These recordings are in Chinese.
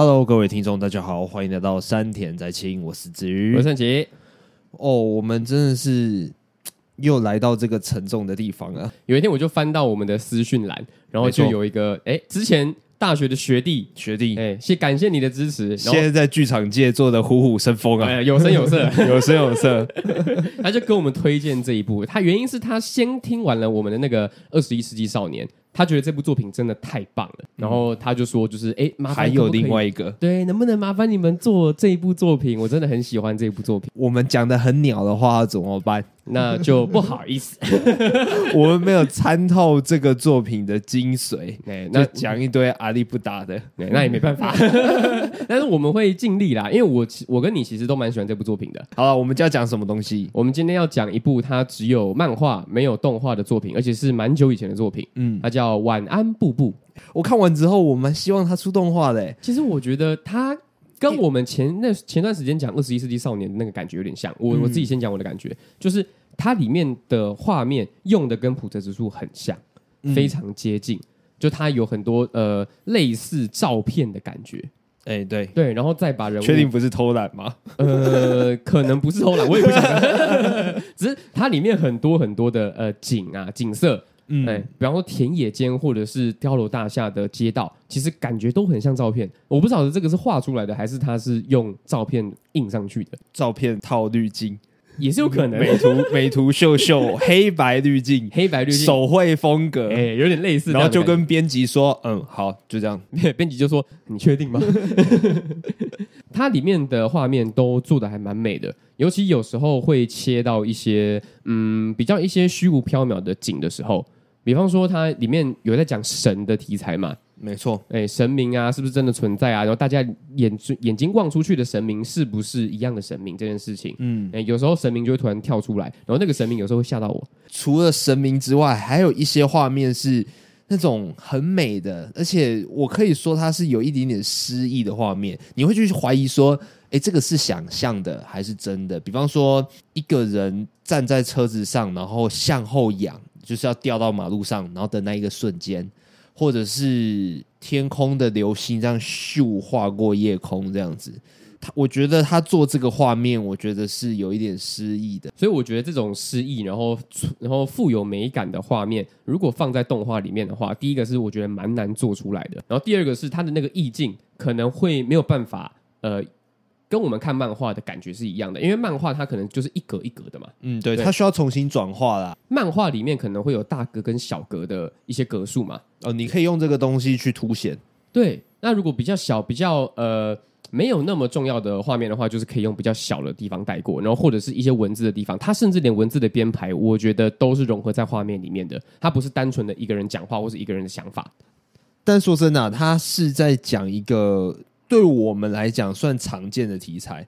Hello，各位听众，大家好，欢迎来到山田在清，我是子瑜，我是圣杰。哦，我们真的是又来到这个沉重的地方了。有一天，我就翻到我们的私讯栏，然后就有一个，哎，之前。大学的学弟，学弟，哎，谢感谢你的支持。现在在剧场界做的虎虎生风啊，有声有色，有声有色。他就跟我们推荐这一部，他原因是他先听完了我们的那个《二十一世纪少年》。他觉得这部作品真的太棒了，然后他就说：“就是哎，还有另外一个，对，能不能麻烦你们做这一部作品？我真的很喜欢这一部作品。我们讲的很鸟的话怎么办？那就不好意思，我们没有参透这个作品的精髓。哎，那讲一堆阿力不达的，那也没办法。但是我们会尽力啦，因为我我跟你其实都蛮喜欢这部作品的。好了，我们就要讲什么东西？我们今天要讲一部它只有漫画没有动画的作品，而且是蛮久以前的作品。嗯，它叫。晚安，布布。我看完之后，我蛮希望他出动画的、欸。其实我觉得他跟我们前那前段时间讲《二十一世纪少年》的那个感觉有点像。我、嗯、我自己先讲我的感觉，就是它里面的画面用的跟普泽之树很像，非常接近。嗯、就它有很多呃类似照片的感觉。哎、欸，对对，然后再把人物确定不是偷懒吗？呃，可能不是偷懒，我也不晓得。只是它里面很多很多的呃景啊景色。嗯，哎，比方说田野间或者是碉楼大厦的街道，其实感觉都很像照片。我不知道这个是画出来的，还是它是用照片印上去的。照片套滤镜也是有可能。美图 美图秀秀，黑白滤镜，黑白滤镜，手绘风格，哎，有点类似。然后就跟编辑说：“嗯，好，就这样。”编辑就说：“你确定吗？” 它里面的画面都做的还蛮美的，尤其有时候会切到一些嗯比较一些虚无缥缈的景的时候。比方说，它里面有在讲神的题材嘛？没错，哎，神明啊，是不是真的存在啊？然后大家眼眼睛望出去的神明是不是一样的神明？这件事情，嗯，哎，有时候神明就会突然跳出来，然后那个神明有时候会吓到我。除了神明之外，还有一些画面是那种很美的，而且我可以说它是有一点点诗意的画面。你会去怀疑说，哎，这个是想象的还是真的？比方说，一个人站在车子上，然后向后仰。就是要掉到马路上，然后的那一个瞬间，或者是天空的流星这样咻划过夜空这样子，他我觉得他做这个画面，我觉得是有一点诗意的。所以我觉得这种诗意，然后然后富有美感的画面，如果放在动画里面的话，第一个是我觉得蛮难做出来的，然后第二个是它的那个意境可能会没有办法呃。跟我们看漫画的感觉是一样的，因为漫画它可能就是一格一格的嘛。嗯，对，对它需要重新转化啦。漫画里面可能会有大格跟小格的一些格数嘛。哦，你可以用这个东西去凸显。对，那如果比较小、比较呃没有那么重要的画面的话，就是可以用比较小的地方带过，然后或者是一些文字的地方，它甚至连文字的编排，我觉得都是融合在画面里面的。它不是单纯的一个人讲话或是一个人的想法。但说真的啊，它是在讲一个。对我们来讲，算常见的题材，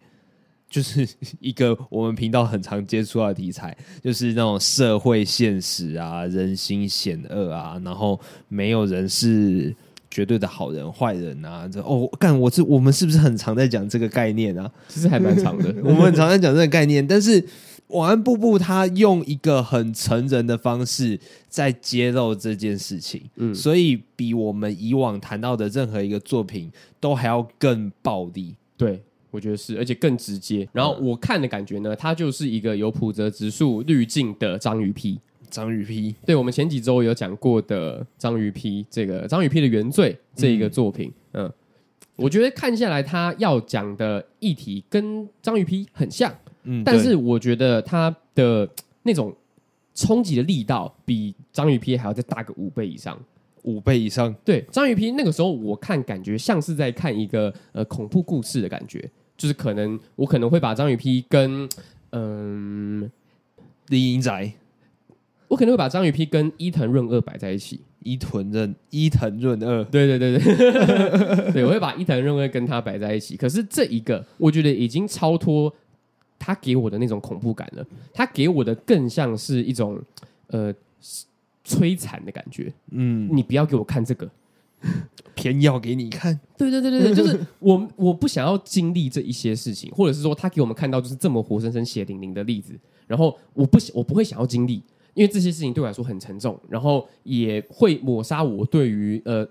就是 一个我们频道很常接触到的题材，就是那种社会现实啊，人心险恶啊，然后没有人是绝对的好人坏人啊。这哦，干我这我们是不是很常在讲这个概念啊？其实还蛮常的，我们很常在讲这个概念，但是。晚安，布布，他用一个很成人的方式在揭露这件事情，嗯，所以比我们以往谈到的任何一个作品都还要更暴力。对，我觉得是，而且更直接。然后我看的感觉呢，它就是一个有普泽直树滤镜的章鱼 P。章鱼 P，对，我们前几周有讲过的章鱼 P，这个章鱼 P 的原罪这一个作品，嗯，嗯，我觉得看下来，他要讲的议题跟章鱼 P 很像。嗯，但是我觉得他的那种冲击的力道比章鱼 P 还要再大个五倍以上，五倍以上。对，章鱼皮那个时候我看感觉像是在看一个呃恐怖故事的感觉，就是可能我可能会把章鱼皮跟嗯厉阴宅，我可能会把章鱼皮跟伊藤润二摆在一起。伊藤润伊藤润二，对对对对，对 我会把伊藤润二跟他摆在一起。可是这一个我觉得已经超脱。他给我的那种恐怖感了，他给我的更像是一种呃摧残的感觉。嗯，你不要给我看这个，偏要给你看。对对对对对，就是我我不想要经历这一些事情，或者是说他给我们看到就是这么活生生血淋淋的例子，然后我不我不会想要经历，因为这些事情对我来说很沉重，然后也会抹杀我对于呃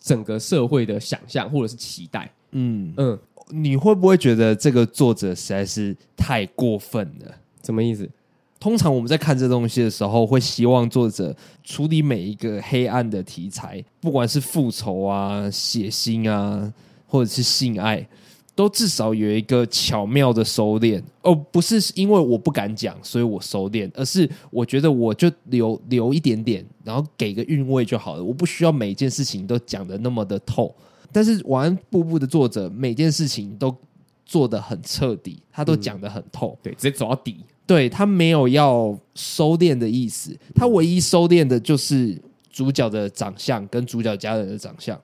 整个社会的想象或者是期待。嗯嗯，你会不会觉得这个作者实在是太过分了？什么意思？通常我们在看这东西的时候，会希望作者处理每一个黑暗的题材，不管是复仇啊、血腥啊，或者是性爱，都至少有一个巧妙的收敛。哦，不是因为我不敢讲，所以我收敛，而是我觉得我就留留一点点，然后给个韵味就好了。我不需要每件事情都讲得那么的透。但是晚安步步的作者，每件事情都做得很彻底，他都讲得很透，嗯，对，直接走到底。对，他没有要收敛的意思，他唯一收敛的就是主角的长相跟主角家人的长相，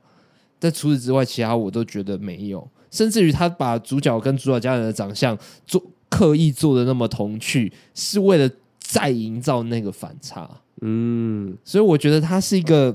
但除此之外，其他我都觉得没有。甚至于他把主角跟主角家人的长相做刻意做的那么童趣，是为了再营造那个反差。嗯，所以我觉得他是一个，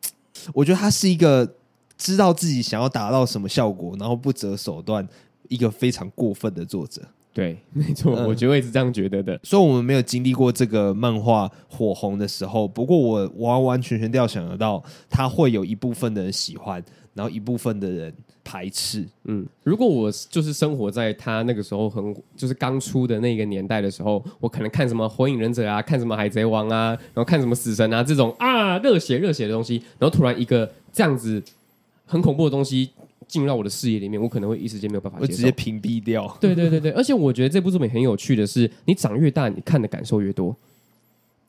我觉得他是一个知道自己想要达到什么效果，然后不择手段，一个非常过分的作者。对，没错，我觉得也是这样觉得的。嗯，所以我们没有经历过这个漫画火红的时候，不过我完完全全料想得到，他会有一部分的人喜欢，然后一部分的人排斥。嗯，如果我就是生活在他那个时候很就是刚出的那个年代的时候，我可能看什么《火影忍者》啊，看什么《海贼王》啊，然后看什么《死神》啊这种啊热血热血的东西，然后突然一个这样子很恐怖的东西。进入到我的视野里面，我可能会一时间没有办法接受，会直接屏蔽掉。对对对对，而且我觉得这部作品很有趣的是，你长越大，你看的感受越多。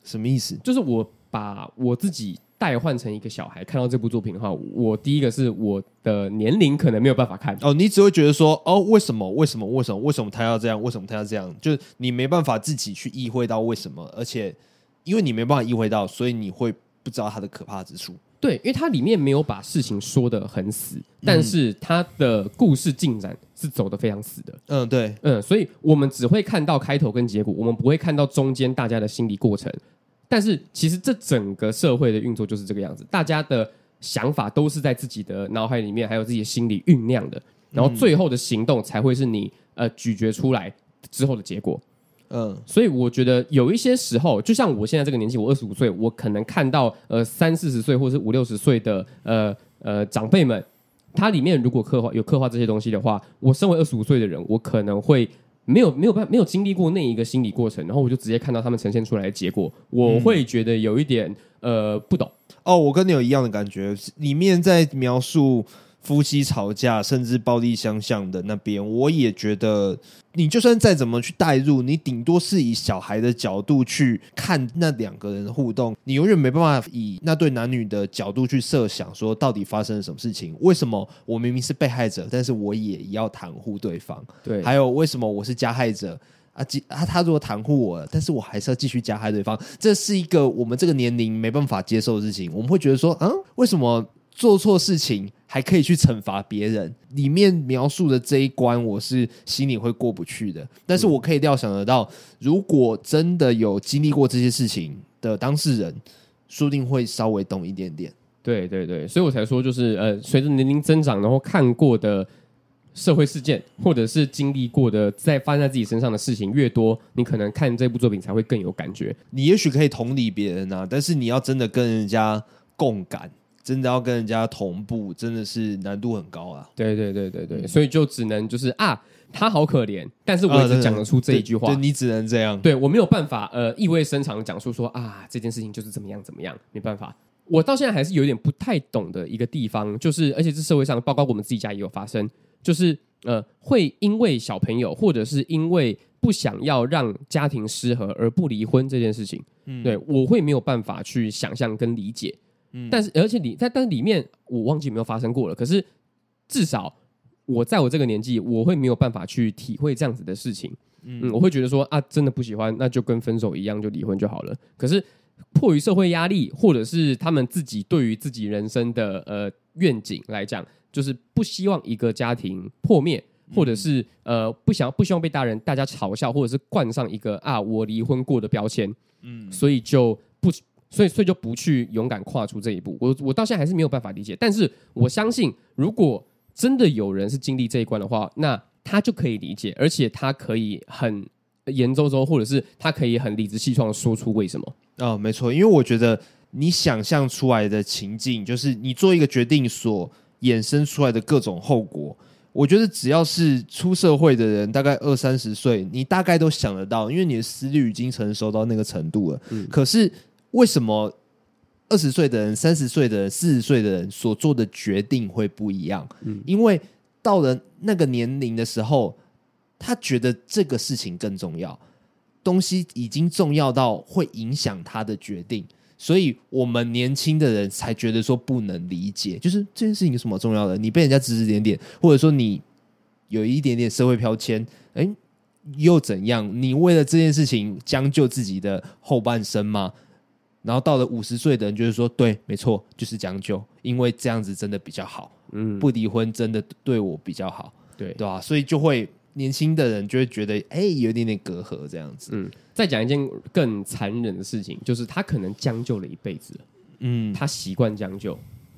什么意思？就是我把我自己代换成一个小孩，看到这部作品的话，我第一个是我的年龄可能没有办法看。哦，你只会觉得说，哦，为什么？为什么？为什么？为什么他要这样？为什么他要这样？就是你没办法自己去意会到为什么，而且因为你没办法意会到，所以你会不知道它的可怕之处。对，因为它里面没有把事情说的很死，但是它的故事进展是走的非常死的。嗯，对，嗯，所以我们只会看到开头跟结果，我们不会看到中间大家的心理过程。但是其实这整个社会的运作就是这个样子，大家的想法都是在自己的脑海里面，还有自己的心里酝酿的，然后最后的行动才会是你呃咀嚼出来之后的结果。嗯，所以我觉得有一些时候，就像我现在这个年纪，我二十五岁，我可能看到呃三四十岁或者是五六十岁的呃呃长辈们，他里面如果刻画有刻画这些东西的话，我身为二十五岁的人，我可能会没有没有办没有经历过那一个心理过程，然后我就直接看到他们呈现出来的结果，我会觉得有一点呃不懂。哦，我跟你有一样的感觉，里面在描述。夫妻吵架，甚至暴力相向的那边，我也觉得，你就算再怎么去代入，你顶多是以小孩的角度去看那两个人的互动，你永远没办法以那对男女的角度去设想，说到底发生了什么事情？为什么我明明是被害者，但是我也要袒护对方？对，还有为什么我是加害者啊？他他如果袒护我了，但是我还是要继续加害对方，这是一个我们这个年龄没办法接受的事情。我们会觉得说，嗯，为什么？做错事情还可以去惩罚别人，里面描述的这一关，我是心里会过不去的。但是我可以料想得到，如果真的有经历过这些事情的当事人，说不定会稍微懂一点点。对对对，所以我才说，就是呃，随着年龄增长，然后看过的社会事件，或者是经历过的在发生在自己身上的事情越多，你可能看这部作品才会更有感觉。你也许可以同理别人啊，但是你要真的跟人家共感。真的要跟人家同步，真的是难度很高啊！对对对对对，所以就只能就是啊，他好可怜，但是我也只讲得出这一句话，对，对，你只能这样。对，我没有办法呃意味深长的讲述说啊这件事情就是怎么样怎么样，没办法。我到现在还是有点不太懂的一个地方，就是而且这社会上，包括我们自己家也有发生，就是呃会因为小朋友或者是因为不想要让家庭失和而不离婚这件事情，嗯，对我会没有办法去想象跟理解。嗯，但是而且里在但里面我忘记有没有发生过了。可是至少我在我这个年纪，我会没有办法去体会这样子的事情。嗯，嗯，我会觉得说啊，真的不喜欢，那就跟分手一样，就离婚就好了。可是迫于社会压力，或者是他们自己对于自己人生的呃愿景来讲，就是不希望一个家庭破灭，或者是呃不想不希望被大人大家嘲笑，或者是冠上一个啊我离婚过的标签。嗯，所以就不。所以，所以就不去勇敢跨出这一步。我我到现在还是没有办法理解。但是我相信，如果真的有人是经历这一关的话，那他就可以理解，而且他可以很言周周，或者是他可以很理直气壮的说出为什么。哦，没错，因为我觉得你想象出来的情境，就是你做一个决定所衍生出来的各种后果，我觉得只要是出社会的人，大概二三十岁，你大概都想得到，因为你的思虑已经成熟到那个程度了。嗯，可是为什么二十岁的人、三十岁的人、四十岁的人所做的决定会不一样？嗯，因为到了那个年龄的时候，他觉得这个事情更重要，东西已经重要到会影响他的决定。所以我们年轻的人才觉得说不能理解，就是这件事情有什么重要的？你被人家指指点点，或者说你有一点点社会标签，哎，又怎样？你为了这件事情将就自己的后半生吗？然后到了五十岁的人，就是说，对，没错，就是将就，因为这样子真的比较好，嗯，不离婚真的对我比较好，对对吧？所以就会。年轻的人就会觉得，哎、欸，有一点点隔阂这样子。嗯，再讲一件更残忍的事情，就是他可能将就了一辈子，嗯，他习惯将就，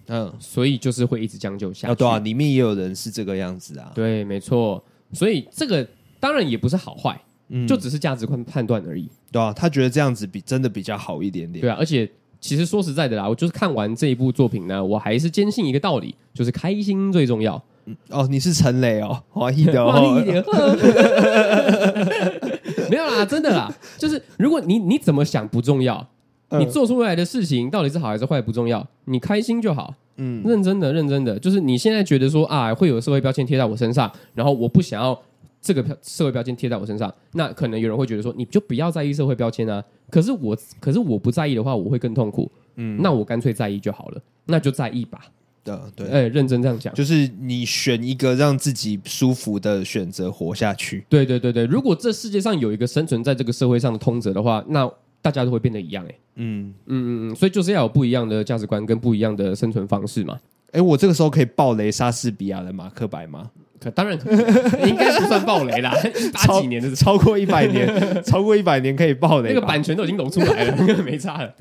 嗯，所以就是会一直将就下去。哦，对啊，里面也有人是这个样子啊。对，没错。所以这个当然也不是好坏，嗯，就只是价值观判断而已。对啊，他觉得这样子比真的比较好一点点。对啊，而且其实说实在的啦，我就是看完这一部作品呢，我还是坚信一个道理，就是开心最重要。哦，你是陈雷哦，华裔的哦，没有啦，真的啦，就是如果你你怎么想不重要，嗯、你做出来的事情到底是好还是坏不重要，你开心就好。嗯，认真的，认真的，就是你现在觉得说啊，会有社会标签贴在我身上，然后我不想要这个社会标签贴在我身上，那可能有人会觉得说，你就不要在意社会标签啊。可是我，可是我不在意的话，我会更痛苦。嗯，那我干脆在意就好了，那就在意吧。对对，哎，认真这样讲，就是你选一个让自己舒服的选择活下去。对对对对，如果这世界上有一个生存在这个社会上的通则的话，那大家都会变得一样。哎，嗯嗯嗯嗯，所以就是要有不一样的价值观跟不一样的生存方式嘛。哎，我这个时候可以爆雷莎士比亚的马克白吗？可当然可以，应该不算暴雷啦。八几年的超过一百年，超过一百年可以暴雷，那个版权都已经融出来了，那 个没差了。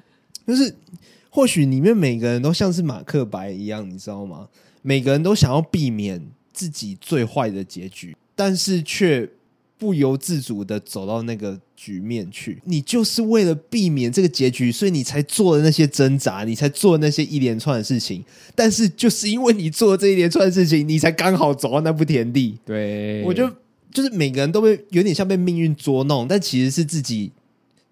就是。或许里面每个人都像是马克白一样，你知道吗？每个人都想要避免自己最坏的结局，但是却不由自主的走到那个局面去。你就是为了避免这个结局，所以你才做了那些挣扎，你才做了那些一连串的事情。但是就是因为你做了这一连串的事情，你才刚好走到那步田地。对，我觉得就是每个人都被有点像被命运捉弄，但其实是自己。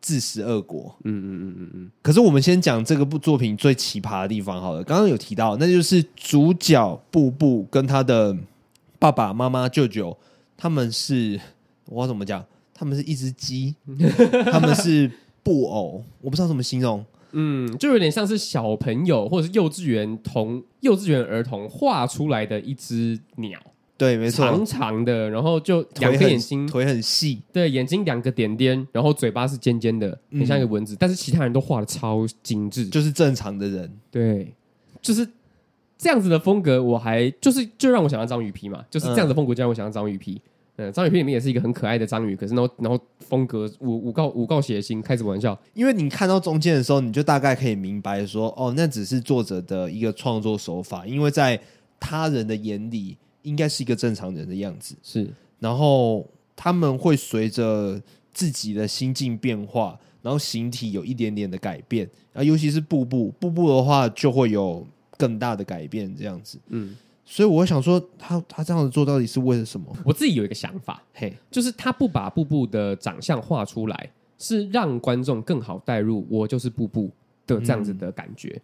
自食恶果。嗯嗯嗯嗯嗯。可是我们先讲这个部作品最奇葩的地方好了。刚刚有提到，那就是主角布布跟他的爸爸妈妈、舅舅，他们是我怎么讲？他们是一只鸡，他们是布偶，我不知道怎么形容。嗯，就有点像是小朋友或者是幼稚园童、幼稚园儿童画出来的一只鸟。对，没错，长长的，然后就两个眼睛，腿很细，对，眼睛两个点点，然后嘴巴是尖尖的，很像一个蚊子。嗯、但是其他人都画的超精致，就是正常的人。对，就是这样子的风格，我还就是就让我想到章鱼皮嘛，就是这样的风格就让我想到章鱼皮。嗯，章鱼片里面也是一个很可爱的章鱼，可是然后然后风格五五告五告血腥，开什么玩笑？因为你看到中间的时候，你就大概可以明白说，哦，那只是作者的一个创作手法，因为在他人的眼里。应该是一个正常人的样子，是。然后他们会随着自己的心境变化，然后形体有一点点的改变。啊，尤其是步步步步的话就会有更大的改变，这样子。嗯，所以我想说他，他他这样子做到底是为了什么？我自己有一个想法，嘿，就是他不把布布的长相画出来，是让观众更好带入，我就是布布的这样子的感觉。嗯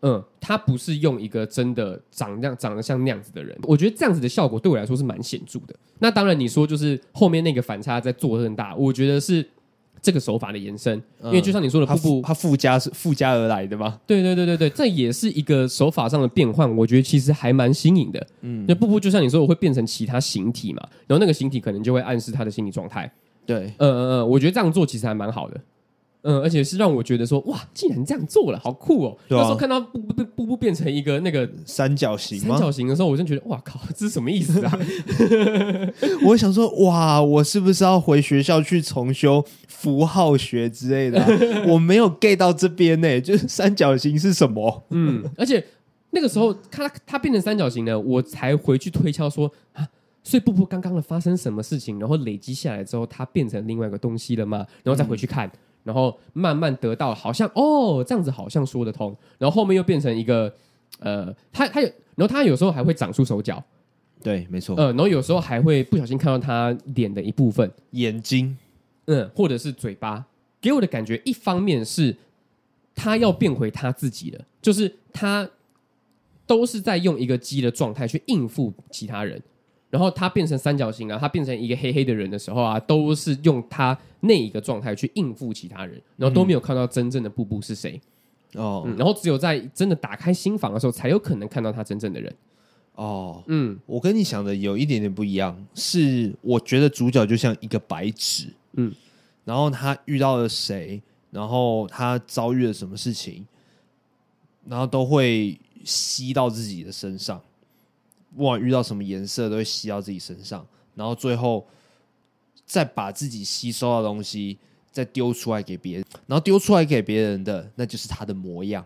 嗯，他不是用一个真的长那样长得像那样子的人，我觉得这样子的效果对我来说是蛮显著的。那当然，你说就是后面那个反差在做更大，我觉得是这个手法的延伸。嗯、因为就像你说的，瀑布他附加是附加而来的嘛？对对对对对，这也是一个手法上的变换，我觉得其实还蛮新颖的。嗯，那瀑布就像你说，我会变成其他形体嘛，然后那个形体可能就会暗示他的心理状态。对，嗯嗯嗯，我觉得这样做其实还蛮好的。嗯，而且是让我觉得说，哇，竟然这样做了，好酷哦！那时候看到布布布布变成一个那个三角形，三角形的时候，我就觉得，哇靠，这是什么意思啊？我想说，哇，我是不是要回学校去重修符号学之类的啊？我没有 get 到这边呢，就是三角形是什么？嗯，而且那个时候，它它变成三角形呢，我才回去推敲说啊，所以布布刚刚的发生什么事情，然后累积下来之后，它变成另外一个东西了吗？然后再回去看。嗯然后慢慢得到，好像哦，这样子好像说得通。然后后面又变成一个，呃，他他有，然后他有时候还会长出手脚，对，没错。呃，然后有时候还会不小心看到他脸的一部分，眼睛，嗯，或者是嘴巴，给我的感觉，一方面是他要变回他自己了，就是他都是在用一个鸡的状态去应付其他人，然后他变成三角形啊，他变成一个黑黑的人的时候啊，都是用他那一个状态去应付其他人，然后都没有看到真正的布布是谁。哦、嗯，然后只有在真的打开心房的时候，才有可能看到他真正的人。哦，嗯，我跟你想的有一点点不一样，是我觉得主角就像一个白纸，嗯，然后他遇到了谁，然后他遭遇了什么事情，然后都会吸到自己的身上，不管遇到什么颜色，都会吸到自己身上，然后最后再把自己吸收到的东西。再丢出来给别人，然后丢出来给别人的，那就是他的模样。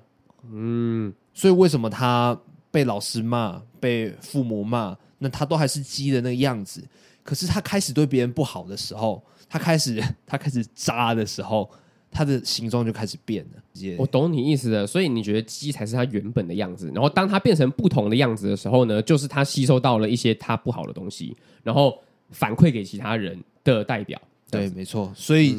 嗯，所以为什么他被老师骂、被父母骂，那他都还是鸡的那个样子？可是他开始对别人不好的时候，他开始 他开始渣的时候，它的形状就开始变了。我懂你意思了，所以你觉得鸡才是它原本的样子，然后当它变成不同的样子的时候呢，就是它吸收到了一些它不好的东西，然后反馈给其他人的代表。对，没错，所以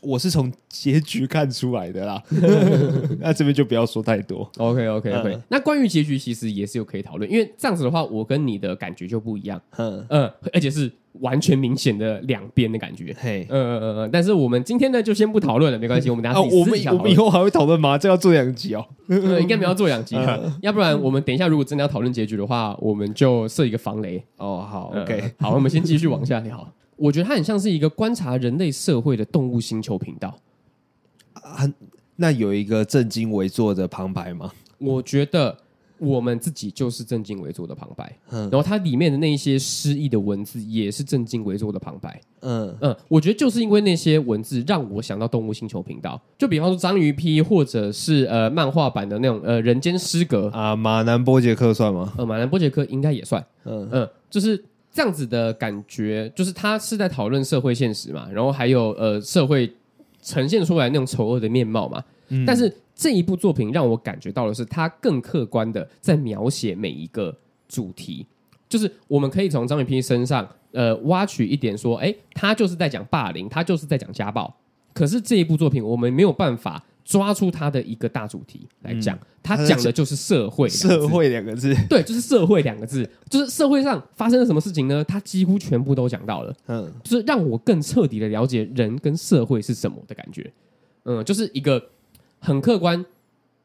我是从结局看出来的啦。那这边就不要说太多。OK，OK，OK。那关于结局，其实也是有可以讨论，因为这样子的话，我跟你的感觉就不一样。嗯嗯，而且是完全明显的两边的感觉。嘿，嗯嗯嗯。但是我们今天呢，就先不讨论了，没关系。我们等下。我们以后还会讨论吗？这要做两集哦。应该没有要做两集，要不然我们等一下如果真的要讨论结局的话，我们就设一个防雷。哦，好，OK，好，我们先继续往下聊。我觉得它很像是一个观察人类社会的动物星球频道啊。那有一个正襟危坐的旁白吗？我觉得我们自己就是正襟危坐的旁白。嗯，然后它里面的那一些诗意的文字也是正襟危坐的旁白。嗯嗯，我觉得就是因为那些文字让我想到动物星球频道。就比方说章鱼批，或者是呃漫画版的那种呃人间失格啊，马南波杰克算吗？呃，马南波杰克应该也算。嗯嗯，就是。这样子的感觉，就是他是在讨论社会现实嘛，然后还有呃社会呈现出来那种丑恶的面貌嘛。嗯。但是这一部作品让我感觉到的是，他更客观的在描写每一个主题，就是我们可以从章鱼批身上呃挖取一点说，哎，他就是在讲霸凌，他就是在讲家暴。可是这一部作品，我们没有办法。抓出他的一个大主题来讲，嗯、他讲的就是社会，社会两个字，对，就是社会两个字，就是社会上发生了什么事情呢？他几乎全部都讲到了，嗯，就是让我更彻底的了解人跟社会是什么的感觉，嗯，就是一个很客观，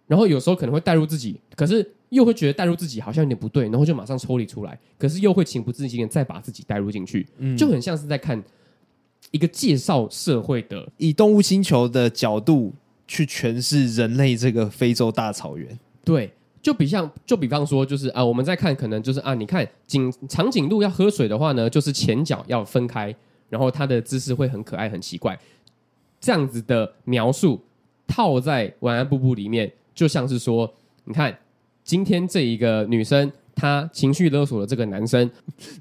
然后有时候可能会带入自己，可是又会觉得带入自己好像有点不对，然后就马上抽离出来，可是又会情不自禁的再把自己带入进去，嗯，就很像是在看一个介绍社会的，以动物星球的角度。去诠释人类这个非洲大草原，对，就比像，就比方说，就是啊，我们在看，可能就是啊，你看长长颈鹿要喝水的话呢，就是前脚要分开，然后它的姿势会很可爱、很奇怪，这样子的描述套在晚安布布里面，就像是说，你看今天这一个女生。他情绪勒索了这个男生，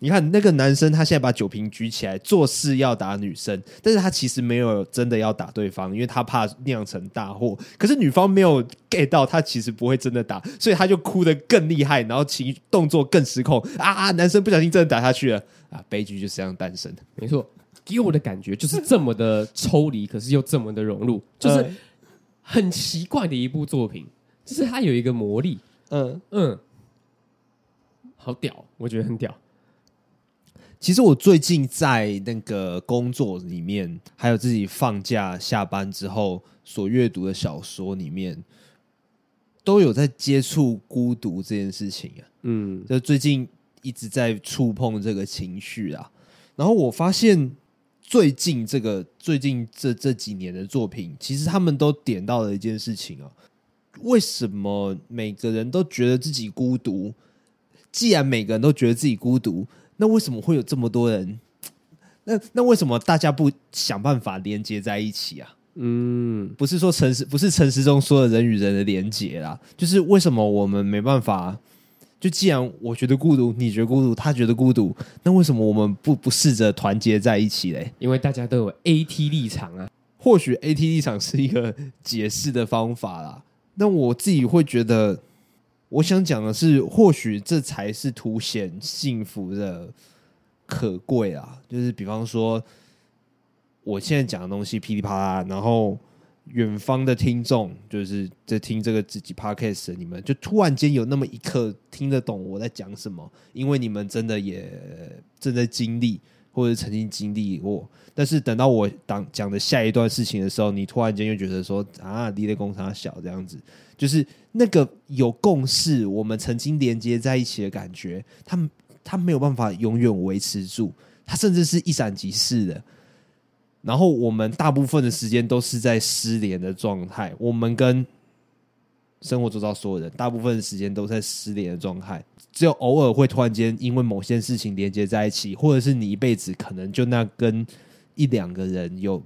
你看那个男生，他现在把酒瓶举起来，做事要打女生，但是他其实没有真的要打对方，因为他怕酿成大祸。可是女方没有 get 到，他其实不会真的打，所以他就哭得更厉害，然后情动作更失控啊！男生不小心真的打下去了啊！悲剧就是这样诞生的。没错，给我的感觉就是这么的抽离，可是又这么的融入，就是很奇怪的一部作品，就是它有一个魔力。嗯嗯。好屌，我觉得很屌。其实我最近在那个工作里面，还有自己放假下班之后所阅读的小说里面，都有在接触孤独这件事情啊。嗯，就最近一直在触碰这个情绪啊。然后我发现，最近这个最近这这几年的作品，其实他们都点到了一件事情啊。为什么每个人都觉得自己孤独？既然每个人都觉得自己孤独，那为什么会有这么多人？那那为什么大家不想办法连接在一起啊？嗯，不是说城市，不是城市中说的人与人的连接啦，就是为什么我们没办法？就既然我觉得孤独，你觉得孤独，他觉得孤独，那为什么我们不不试着团结在一起嘞？因为大家都有 AT 立场啊。或许 AT 立场是一个解释的方法啦。那我自己会觉得。我想讲的是，或许这才是凸显幸福的可贵啊！就是比方说，我现在讲的东西噼里啪啦，然后远方的听众就是在听这个自己 podcast 的你们，就突然间有那么一刻听得懂我在讲什么，因为你们真的也正在经历，或者曾经经历过。但是等到我当讲的下一段事情的时候，你突然间又觉得说啊，离的工厂小这样子。就是那个有共识，我们曾经连接在一起的感觉，他他没有办法永远维持住，他甚至是一闪即逝的。然后我们大部分的时间都是在失联的状态，我们跟生活周遭所有人，大部分的时间都在失联的状态，只有偶尔会突然间因为某些事情连接在一起，或者是你一辈子可能就那跟一两个人有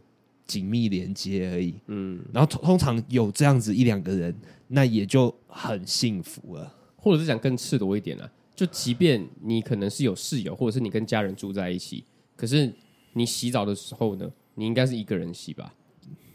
紧密连接而已。嗯，然后通常有这样子一两个人。那也就很幸福了，或者是讲更赤裸一点啊，就即便你可能是有室友，或者是你跟家人住在一起，可是你洗澡的时候呢，你应该是一个人洗吧？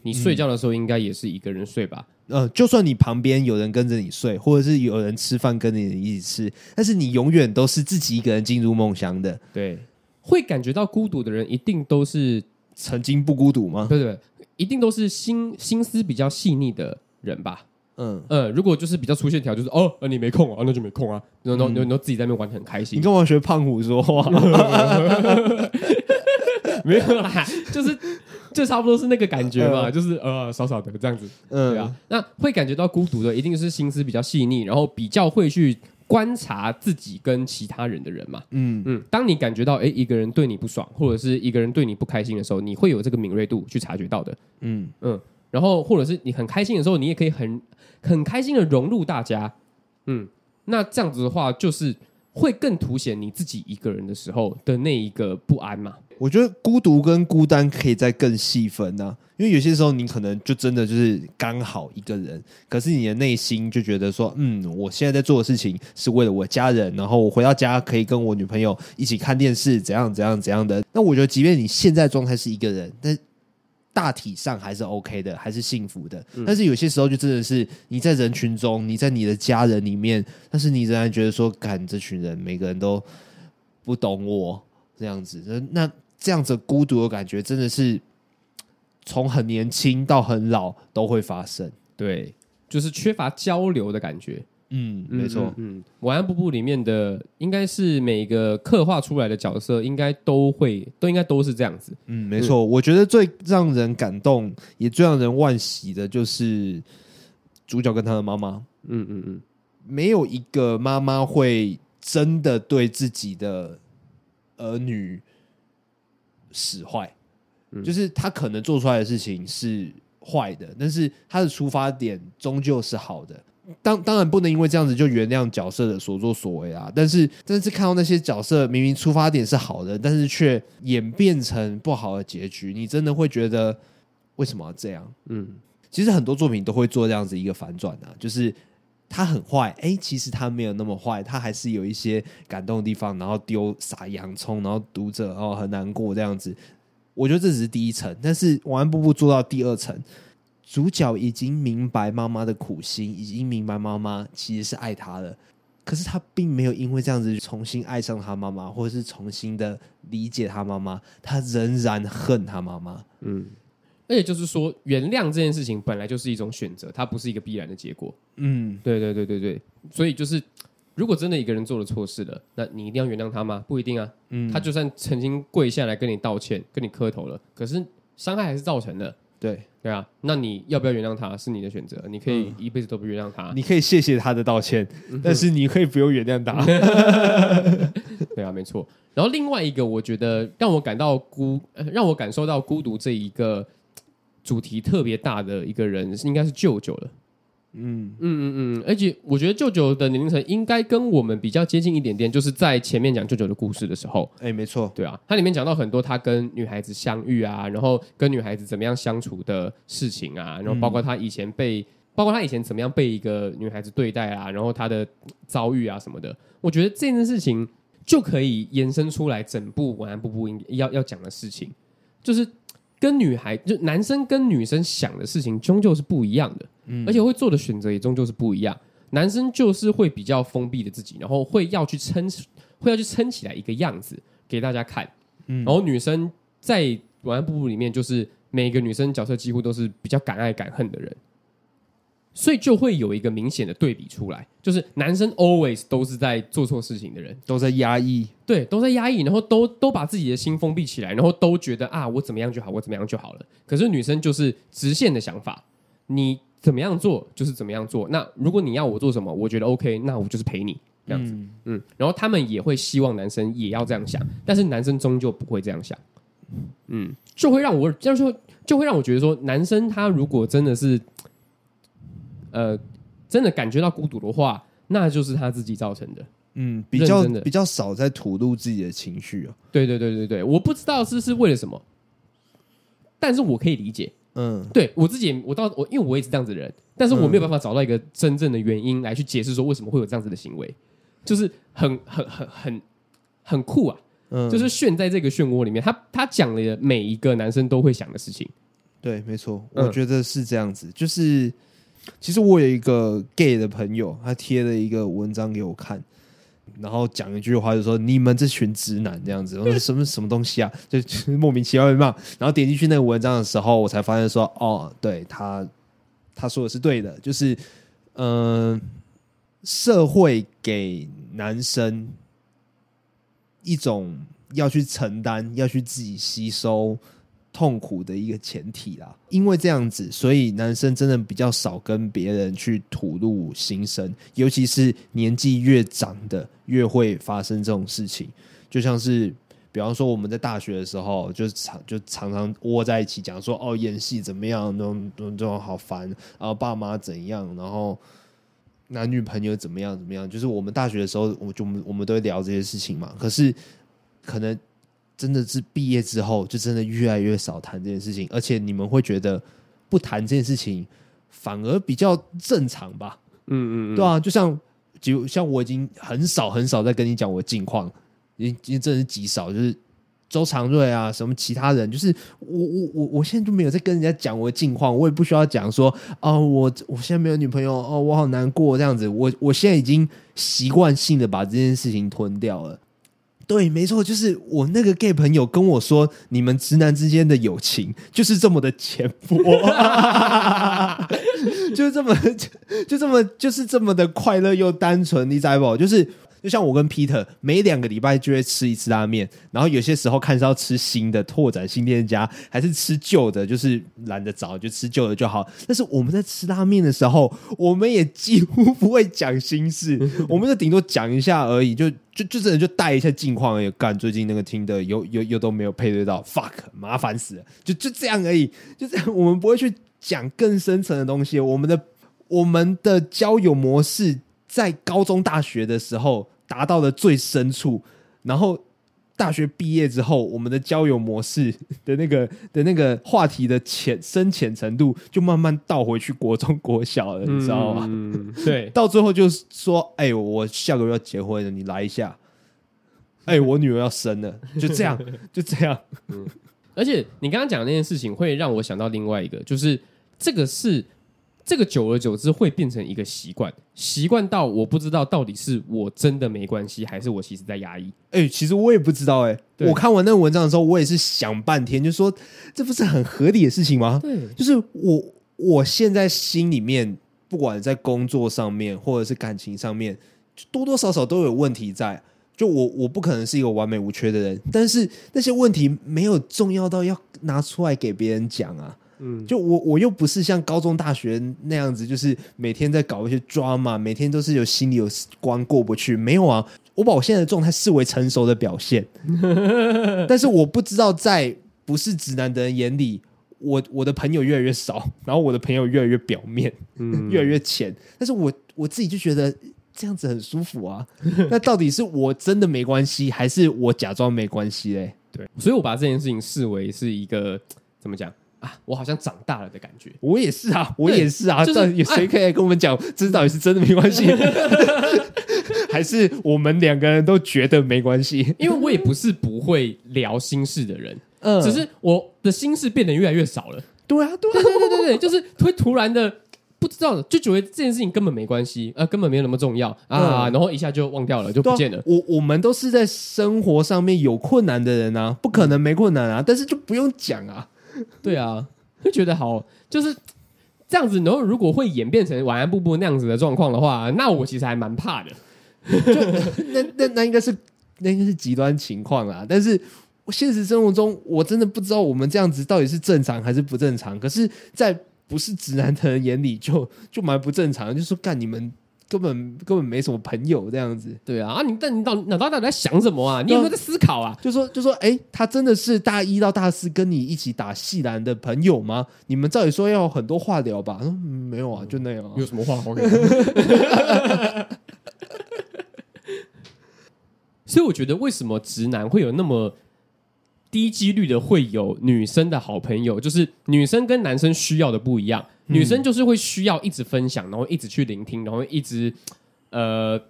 你睡觉的时候应该也是一个人睡吧？嗯，呃，就算你旁边有人跟着你睡，或者是有人吃饭跟你一起吃，但是你永远都是自己一个人进入梦乡的。对，会感觉到孤独的人，一定都是曾经不孤独吗？对对，一定都是心心思比较细腻的人吧。嗯呃，如果就是比较粗线条，就是哦，你没空啊，那就没空啊，然后然后然后自己在那边玩得很开心。你跟我学胖虎说话，没有啦，就是就差不多是那个感觉嘛，就是呃，少少的这样子，嗯，对啊。那会感觉到孤独的，一定是心思比较细腻，然后比较会去观察自己跟其他人的人嘛。嗯嗯，当你感觉到哎，一个人对你不爽，或者是一个人对你不开心的时候，你会有这个敏锐度去察觉到的。嗯嗯，然后或者是你很开心的时候，你也可以很。很开心的融入大家，嗯，那这样子的话，就是会更凸显你自己一个人的时候的那一个不安嘛。我觉得孤独跟孤单可以再更细分呢、啊，因为有些时候你可能就真的就是刚好一个人，可是你的内心就觉得说，嗯，我现在在做的事情是为了我家人，然后我回到家可以跟我女朋友一起看电视，怎样怎样怎样的。那我觉得，即便你现在状态是一个人，但大体上还是 OK 的，还是幸福的。嗯、但是有些时候就真的是你在人群中，你在你的家人里面，但是你仍然觉得说，干这群人每个人都不懂我这样子。那这样子孤独的感觉，真的是从很年轻到很老都会发生。对，就是缺乏交流的感觉。嗯，没错。嗯，嗯，晚安布布里面的应该是每个刻画出来的角色，应该都会都应该都是这样子。嗯，没错。嗯，我觉得最让人感动，也最让人惋惜的，就是主角跟他的妈妈。嗯嗯嗯，没有一个妈妈会真的对自己的儿女使坏，嗯，就是他可能做出来的事情是坏的，但是他的出发点终究是好的。当当然不能因为这样子就原谅角色的所作所为啊！但是，但是看到那些角色明明出发点是好的，但是却演变成不好的结局，你真的会觉得为什么要这样？嗯，其实很多作品都会做这样子一个反转啊，就是他很坏，哎、其实他没有那么坏，他还是有一些感动的地方，然后丢撒洋葱，然后读者哦很难过这样子。我觉得这只是第一层，但是晚安步步做到第二层。主角已经明白妈妈的苦心，已经明白妈妈其实是爱他的，可是他并没有因为这样子重新爱上他妈妈，或者是重新的理解他妈妈，他仍然恨他妈妈。嗯，而且就是说，原谅这件事情本来就是一种选择，它不是一个必然的结果。嗯，对对对对对，所以就是，如果真的一个人做了错事了，那你一定要原谅他吗？不一定啊。嗯，他就算曾经跪下来跟你道歉，跟你磕头了，可是伤害还是造成的。对对啊，那你要不要原谅他是你的选择，你可以一辈子都不原谅他，你可以谢谢他的道歉，但是你可以不用原谅他。对啊，没错。然后另外一个，我觉得让我感到孤，让我感受到孤独这一个主题特别大的一个人，应该是舅舅了。嗯。嗯嗯嗯，而且我觉得舅舅的年龄层应该跟我们比较接近一点点，就是在前面讲舅舅的故事的时候，哎，没错，对啊，它里面讲到很多他跟女孩子相遇啊，然后跟女孩子怎么样相处的事情啊，然后包括他以前被，嗯、包括他以前怎么样被一个女孩子对待啊，然后他的遭遇啊什么的，我觉得这件事情就可以延伸出来整部晚安布布应要要讲的事情，就是。跟女孩就男生跟女生想的事情终究是不一样的，嗯，而且会做的选择也终究是不一样。男生就是会比较封闭的自己，然后会要去撑，会要去撑起来一个样子给大家看。嗯，然后女生在《晚安，布布》里面，就是每个女生角色几乎都是比较敢爱敢恨的人。所以就会有一个明显的对比出来，就是男生 always 都是在做错事情的人，都在压抑，对，都在压抑，然后都都把自己的心封闭起来，然后都觉得啊，我怎么样就好，我怎么样就好了。可是女生就是直线的想法，你怎么样做就是怎么样做。那如果你要我做什么，我觉得 OK，那我就是陪你这样子，嗯，嗯，然后他们也会希望男生也要这样想，但是男生终究不会这样想，嗯，就会让我这样说，就会让我觉得说，男生他如果真的是。呃，真的感觉到孤独的话，那就是他自己造成的。嗯，比较比较少在吐露自己的情绪啊。对对对对对，我不知道是是为了什么，但是我可以理解。嗯，对我自己，我到我因为我也是这样子的人，但是我没有办法找到一个真正的原因来去解释说为什么会有这样子的行为，就是很很很很很酷啊。嗯，就是炫在这个漩涡里面，他他讲了每一个男生都会想的事情。对，没错，我觉得是这样子，嗯、就是。其实我有一个 gay 的朋友，他贴了一个文章给我看，然后讲一句话，就说：“你们这群直男这样子，什么什么东西啊？”就莫名其妙被骂。然后点进去那个文章的时候，我才发现说：“哦，对他他说的是对的，就是嗯、社会给男生一种要去承担，要去自己吸收。”痛苦的一个前提啦，因为这样子，所以男生真的比较少跟别人去吐露心声，尤其是年纪越长的，越会发生这种事情。就像是，比方说我们在大学的时候，就常就常常窝在一起讲说，哦，演戏怎么样，那种那种好烦，然后爸妈怎样，然后男女朋友怎么样怎么样，就是我们大学的时候，我就我们我们都会聊这些事情嘛。可是可能。真的是毕业之后，就真的越来越少谈这件事情，而且你们会觉得不谈这件事情反而比较正常吧？嗯嗯，对啊，就像就像我已经很少很少在跟你讲我的近况，已经已经真的是极少，就是周长瑞啊，什么其他人，就是我我我我现在就没有在跟人家讲我的近况，我也不需要讲说哦，我我现在没有女朋友哦，我好难过这样子，我我现在已经习惯性的把这件事情吞掉了。对，没错，就是我那个 gay 朋友跟我说，你们直男之间的友情就是这么的浅薄，就是这么就，就这么就是这么的快乐又单纯，你知道不？就是。就像我跟 Peter 每两个礼拜就会吃一次拉面，然后有些时候看是要吃新的拓展新店家，还是吃旧的，就是懒得找就吃旧的就好。但是我们在吃拉面的时候，我们也几乎不会讲心事，我们就顶多讲一下而已，就就就真的就带一下近况而已。干最近那个听的又又又都没有配对到，fuck 麻烦死了，就就这样而已，就这样。我们不会去讲更深层的东西。我们的我们的交友模式在高中大学的时候。达到了最深处，然后大学毕业之后，我们的交友模式 的那个的那个话题的浅深浅程度，就慢慢倒回去国中国小了，你知道吗？嗯，对，到最后就是说，哎，我下个月要结婚了，你来一下。哎，我女儿要生了，就这样，就这样。嗯，而且你刚刚讲的那件事情，会让我想到另外一个，就是这个是。这个久而久之会变成一个习惯，习惯到我不知道到底是我真的没关系，还是我其实在压抑。哎、欸，其实我也不知道、欸。哎，我看完那个文章的时候，我也是想半天，就说这不是很合理的事情吗？对，就是我我现在心里面，不管在工作上面或者是感情上面，就多多少少都有问题在。就我我不可能是一个完美无缺的人，但是那些问题没有重要到要拿出来给别人讲啊。嗯，就我我又不是像高中大学那样子，就是每天在搞一些 drama，每天都是有心里有关过不去。没有啊，我把我现在的状态视为成熟的表现。但是我不知道在不是直男的人眼里，我我的朋友越来越少，然后我的朋友越来越表面，嗯，越来越浅。但是我我自己就觉得这样子很舒服啊。那到底是我真的没关系，还是我假装没关系嘞？对，所以我把这件事情视为是一个怎么讲？啊，我好像长大了的感觉。我也是啊，我也是啊。就是有谁可以跟我们讲，这到底是真的没关系，还是我们两个人都觉得没关系？因为我也不是不会聊心事的人，嗯，只是我的心事变得越来越少了。对啊，对啊，对对对对对，就是会突然的不知道的，就觉得这件事情根本没关系，呃，根本没有那么重要啊，然后一下就忘掉了，就不见了。我我们都是在生活上面有困难的人啊，不可能没困难啊，但是就不用讲啊。对啊，就觉得好，就是这样子。然后如果会演变成晚安布布那样子的状况的话，那我其实还蛮怕的。就那那那应该是那应该是极端情况啦，但是。现实生活中，我真的不知道我们这样子到底是正常还是不正常。可是，在不是直男的人眼里就，就蛮不正常，就说干你们根本根本没什么朋友这样子。对啊，啊你但你到脑袋到底在想什么啊？你有没有在思考啊？就说就说，哎、欸，他真的是大一到大四跟你一起打系篮的朋友吗？你们照理说要有很多话聊吧？嗯，没有啊，就那样、啊。有什么话好聊？所以我觉得，为什么直男会有那么？低几率的会有女生的好朋友，就是女生跟男生需要的不一样。女生就是会需要一直分享，然后一直去聆听，然后一直呃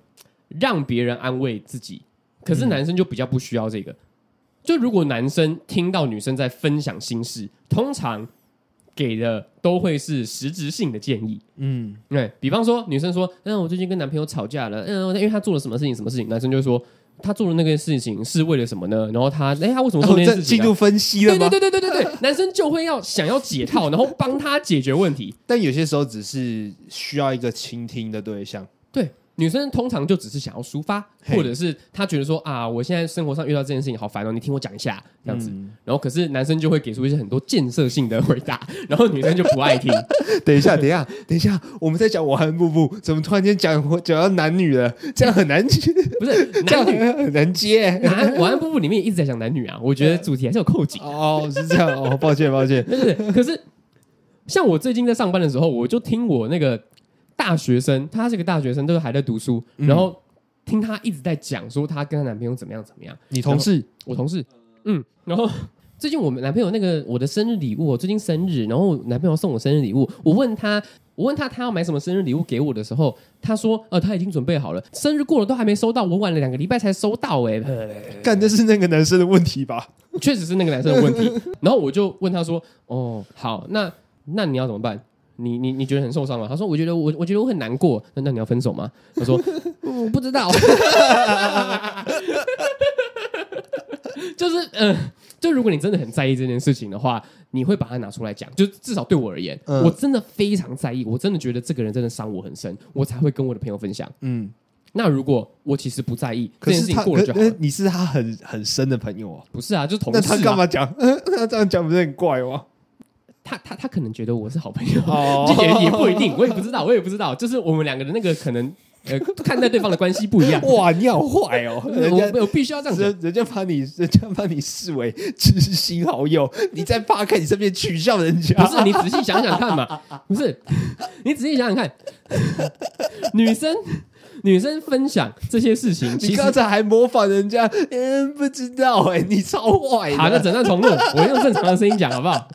让别人安慰自己。可是男生就比较不需要这个。就如果男生听到女生在分享心事，通常给的都会是实质性的建议。嗯，对，比方说女生说：“嗯，我最近跟男朋友吵架了。嗯，因为他做了什么事情，什么事情？”男生就会说。他做的那个事情是为了什么呢？然后他，哎，他为什么做那件事情？进入分析了吗？对对对对对对，男生就会要想要解套，然后帮他解决问题。但有些时候只是需要一个倾听的对象。对。女生通常就只是想要抒发，或者是她觉得说啊，我现在生活上遇到这件事情好烦哦，你听我讲一下这样子。嗯、然后可是男生就会给出一些很多建设性的回答，然后女生就不爱听。等一下，等一下，等一下，我们在讲晚安布布，怎么突然间讲讲到男女了？这样很难接，不是 这样很难接。男晚安布布里面一直在讲男女啊，我觉得主题还是有扣紧。哦，是这样哦，抱歉抱歉。对对对，可是像我最近在上班的时候，我就听我那个。大学生，他是个大学生，都是还在读书。嗯、然后听她一直在讲说她跟她男朋友怎么样怎么样。你同事，我同事，嗯。然后 最近我们男朋友那个我的生日礼物，我最近生日，然后男朋友送我生日礼物。我问他，我问他他要买什么生日礼物给我的时候，他说呃他已经准备好了，生日过了都还没收到，我晚了两个礼拜才收到，欸。哎，干的是那个男生的问题吧？确实是那个男生的问题。然后我就问他说，哦好，那那你要怎么办？你你你觉得很受伤吗？他说：“我觉得我我觉得我很难过。那那你要分手吗？”他说：“我不知道。”就是嗯、呃，就如果你真的很在意这件事情的话，你会把它拿出来讲。就至少对我而言，嗯、我真的非常在意，我真的觉得这个人真的伤我很深，我才会跟我的朋友分享。嗯，那如果我其实不在意，可是他这件事情过了就好了。你是他很很深的朋友啊？不是啊，就同事、啊。那他干嘛讲？那这样讲不是很怪吗？他他他可能觉得我是好朋友，也、oh. 也不一定，我也不知道，我也不知道，就是我们两个的那个可能呃看待对方的关系不一样。哇，你好坏哦！人家我我必须要这样子，人家把你人家把你视为知心好友，你在扒开你身边取笑人家，不是？你仔细想想看嘛，不是？你仔细想想看，女生。女生分享这些事情，你刚才还模仿人家，嗯，不知道哎、欸，你超坏。好，那整段重录，我用正常的声音讲好不好？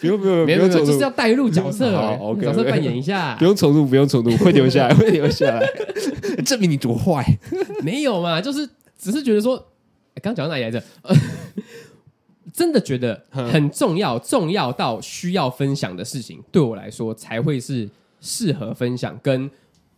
不 用不用，不用，就是要带入角色，角色扮演一下。不用重录，不用重录，会留下来，会留下来，证明你多坏。没有嘛，就是只是觉得说，刚讲到哪里来着？真的觉得很重要，重要到需要分享的事情，对我来说才会是适合分享跟。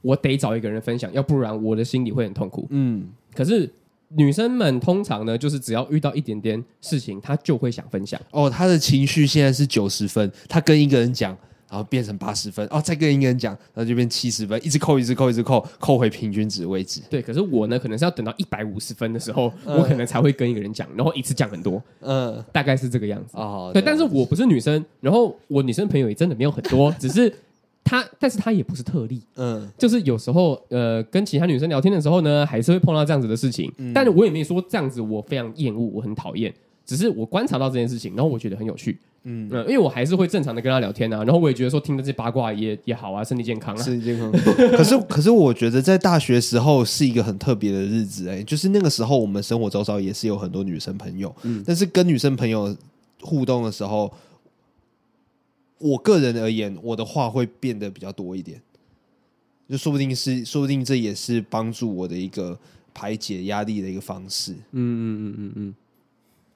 我得找一个人分享，要不然我的心里会很痛苦。嗯，可是女生们通常呢，就是只要遇到一点点事情，她就会想分享。哦，她的情绪现在是九十分，她跟一个人讲，然后变成八十分，哦，再跟一个人讲，然后就变七十分，一直扣，一直扣，一直扣，扣回平均值为止。对，可是我呢，可能是要等到一百五十分的时候，嗯、我可能才会跟一个人讲，然后一次讲很多。嗯，大概是这个样子。哦，对，但是我不是女生，然后我女生朋友也真的没有很多，只是。他，但是他也不是特例，嗯，就是有时候，呃，跟其他女生聊天的时候呢，还是会碰到这样子的事情，嗯，但是我也没说这样子我非常厌恶，我很讨厌，只是我观察到这件事情，然后我觉得很有趣，嗯，嗯，因为我还是会正常的跟他聊天啊，然后我也觉得说听的这八卦也也好啊，身体健康啊，身体健康。可是，可是我觉得在大学时候是一个很特别的日子，欸，哎，就是那个时候我们生活周遭也是有很多女生朋友，嗯，但是跟女生朋友互动的时候。我个人而言，我的话会变得比较多一点，就说不定是，说不定这也是帮助我的一个排解压力的一个方式。嗯嗯嗯嗯嗯。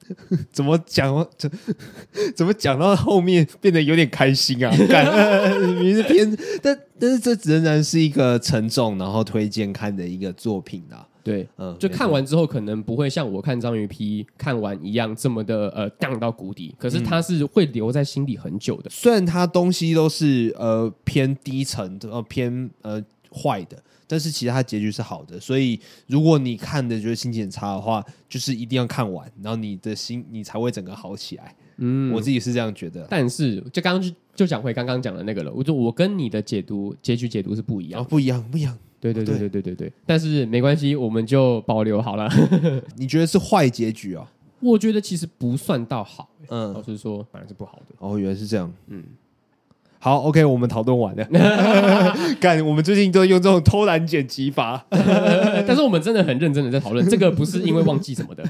怎么讲？怎 怎么讲到后面变得有点开心啊？干，明是偏，但但是这仍然是一个沉重，然后推荐看的一个作品啊。对，嗯，就看完之后可能不会像我看章鱼批看完一样这么的呃荡到谷底，可是它是会留在心里很久的。虽然它东西都是呃偏低层的，呃偏呃坏的。但是其实它结局是好的，所以如果你看的觉得心情很差的话，就是一定要看完，然后你的心你才会整个好起来。嗯，我自己是这样觉得。但是就刚刚就就讲回刚刚讲的那个了，我就我跟你的解读结局解读是不一样，哦，不一样，不一样。对对对对对对对。但是没关系，我们就保留好了。你觉得是坏结局啊？我觉得其实不算到好，嗯，老实说反而是不好的。哦，原来是这样，嗯。好，OK，我们讨论完了。干，我们最近都用这种偷懒剪辑法，但是我们真的很认真的在讨论，这个不是因为忘记什么的。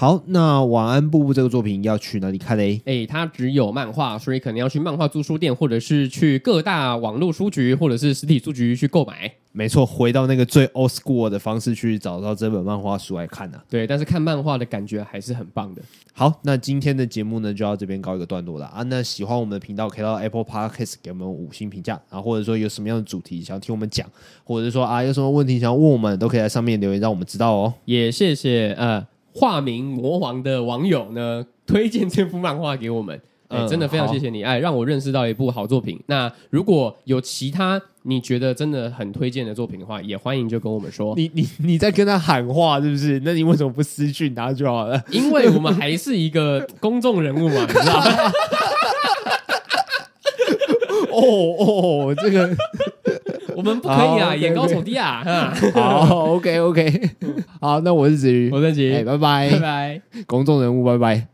好，那晚安布布这个作品要去哪里看嘞？哎，它只有漫画，所以可能要去漫画租书店，或者是去各大网络书局，或者是实体书局去购买。没错，回到那个最 old school 的方式去找到这本漫画书来看呢、啊。对，但是看漫画的感觉还是很棒的。好，那今天的节目呢就到这边告一个段落了啊。那喜欢我们的频道，可以到 Apple Podcast 给我们五星评价啊，或者说有什么样的主题想听我们讲，或者是说啊有什么问题想要问我们，都可以在上面留言让我们知道哦。也谢谢呃。化名魔王的网友呢，推荐这幅漫画给我们，哎、嗯，真的非常谢谢你，哎，让我认识到一部好作品。那如果有其他你觉得真的很推荐的作品的话，也欢迎就跟我们说。你你你在跟他喊话是不是？那你为什么不私讯他就好了？因为我们还是一个公众人物嘛，你知道吗？哦哦，这个。我们不可以啊，眼高手低啊！好，OK OK，好，那我是子瑜，我是子瑜，拜拜，拜拜，公众人物，拜拜。